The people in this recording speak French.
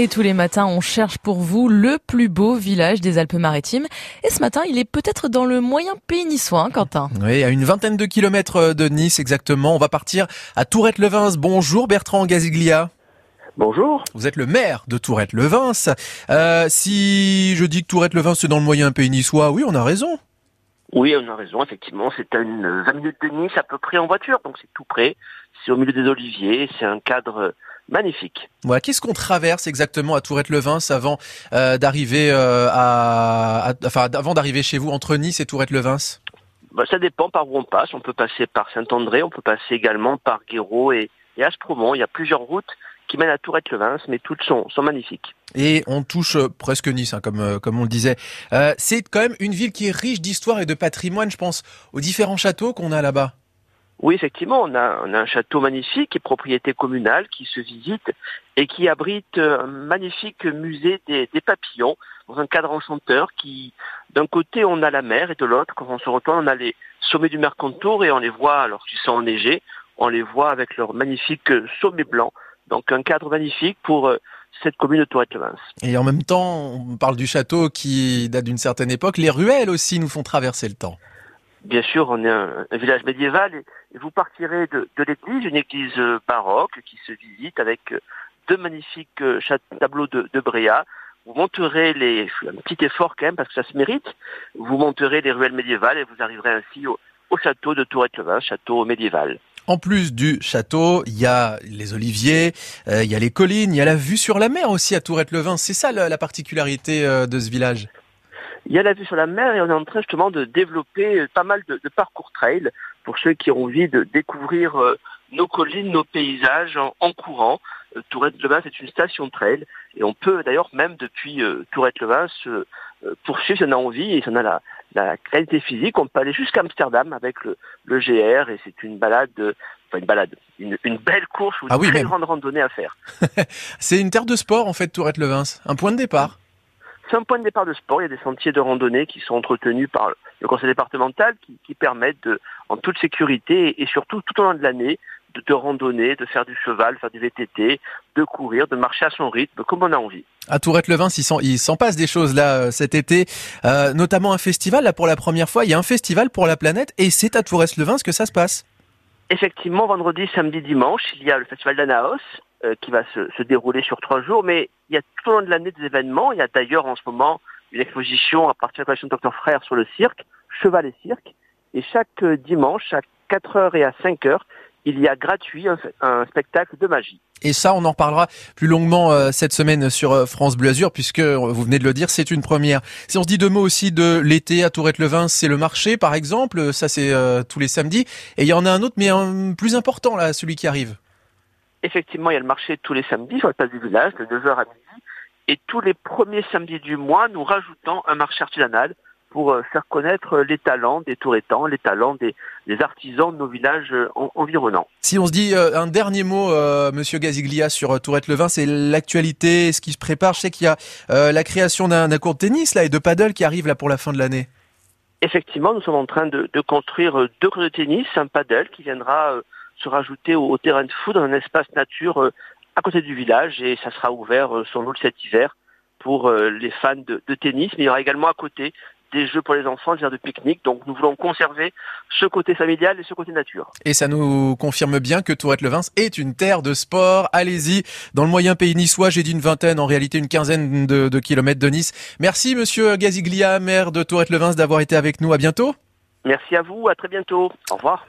Et tous les matins, on cherche pour vous le plus beau village des Alpes-Maritimes. Et ce matin, il est peut-être dans le moyen pays niçois, hein, Quentin. Oui, à une vingtaine de kilomètres de Nice exactement. On va partir à Tourette-le-Vins. Bonjour Bertrand Gaziglia. Bonjour. Vous êtes le maire de Tourette-le-Vins. Euh, si je dis que Tourette-le-Vins c'est dans le moyen pays niçois, oui, on a raison. Oui, on a raison, effectivement. C'est à une 20 minutes de Nice à peu près en voiture, donc c'est tout près. C'est au milieu des oliviers, c'est un cadre magnifique. Voilà, qu'est-ce qu'on traverse exactement à Tourette-le-Vins avant euh, d'arriver euh, à, enfin avant d'arriver chez vous entre Nice et Tourette-le-Vins bah, ça dépend par où on passe. On peut passer par Saint-André, on peut passer également par Guéraud et, et. Il y a plusieurs routes qui mènent à Tourette-le-Vins, mais toutes sont, sont magnifiques. Et on touche euh, presque Nice, hein, comme, comme on le disait. Euh, c'est quand même une ville qui est riche d'histoire et de patrimoine, je pense, aux différents châteaux qu'on a là-bas. Oui, effectivement, on a, un château magnifique qui est propriété communale, qui se visite et qui abrite un magnifique musée des, papillons dans un cadre enchanteur qui, d'un côté, on a la mer et de l'autre, quand on se retourne, on a les sommets du Mercantour et on les voit, alors qu'ils sont enneigés, on les voit avec leur magnifique sommet blanc. Donc un cadre magnifique pour cette commune de Tourette-le-Vins. Et en même temps, on parle du château qui date d'une certaine époque. Les ruelles aussi nous font traverser le temps. Bien sûr, on est un, un village médiéval et, vous partirez de, de l'église, une église baroque qui se visite avec deux magnifiques tableaux de, de Bréa. Vous monterez les, un petit effort quand même parce que ça se mérite, vous monterez les ruelles médiévales et vous arriverez ainsi au, au château de Tourette-le-Vins, château médiéval. En plus du château, il y a les oliviers, euh, il y a les collines, il y a la vue sur la mer aussi à Tourette-le-Vin. C'est ça la, la particularité euh, de ce village? Il y a la vue sur la mer et on est en train justement de développer pas mal de, de parcours trail pour ceux qui ont envie de découvrir euh, nos collines, nos paysages en, en courant. Euh, Tourette-le-Vin, c'est une station trail et on peut d'ailleurs même depuis euh, Tourette-le-Vin se poursuivre si on a envie et si on a la, la qualité physique, on peut aller jusqu'à Amsterdam avec le, le, GR et c'est une balade, enfin une balade, une, une belle course ou une ah oui, très même. grande randonnée à faire. c'est une terre de sport en fait, Tourette-le-Vins, un point de départ. C'est un point de départ de sport. Il y a des sentiers de randonnée qui sont entretenus par le conseil départemental qui, qui permettent de, en toute sécurité et surtout tout au long de l'année de, de, randonner, de faire du cheval, faire du VTT, de courir, de marcher à son rythme, comme on a envie. À Tourette-le-Vin, il s'en passe des choses là cet été, euh, notamment un festival. Là, pour la première fois, il y a un festival pour la planète et c'est à Tourette-le-Vin ce que ça se passe. Effectivement, vendredi, samedi, dimanche, il y a le festival d'Anaos euh, qui va se, se, dérouler sur trois jours, mais il y a tout au long de l'année des événements. Il y a d'ailleurs en ce moment une exposition à partir de la collection de Dr Frère sur le cirque, cheval et cirque. Et chaque dimanche, à 4h et à 5h, il y a gratuit un, spectacle de magie. Et ça, on en reparlera plus longuement euh, cette semaine sur euh, France Bleu Azur, puisque vous venez de le dire, c'est une première. Si on se dit deux mots aussi de l'été à Tourette-le-Vin, c'est le marché, par exemple. Ça, c'est euh, tous les samedis. Et il y en a un autre, mais un plus important là, celui qui arrive. Effectivement, il y a le marché tous les samedis sur la place du village, de 9h à midi. Et tous les premiers samedis du mois, nous rajoutons un marché artisanal pour faire connaître les talents des Tourettans, les talents des, des artisans de nos villages en, environnants. Si on se dit euh, un dernier mot, euh, Monsieur Gaziglia, sur euh, Tourette-le-Vin, c'est l'actualité, ce qui se prépare. Je sais qu'il y a euh, la création d'un court de tennis là et de paddle qui arrive là pour la fin de l'année. Effectivement, nous sommes en train de, de construire deux cours de tennis, un paddle qui viendra se rajouter au, au, terrain de foot dans un espace nature à côté du village et ça sera ouvert sans doute cet hiver pour les fans de, de tennis, mais il y aura également à côté des jeux pour les enfants, des aires de pique-nique. Donc nous voulons conserver ce côté familial et ce côté nature. Et ça nous confirme bien que Tourette-le-Vins est une terre de sport. Allez-y, dans le moyen pays niçois, j'ai dit une vingtaine, en réalité une quinzaine de, de kilomètres de Nice. Merci Monsieur Gaziglia, maire de Tourette-le-Vins, d'avoir été avec nous. À bientôt. Merci à vous, à très bientôt. Au revoir.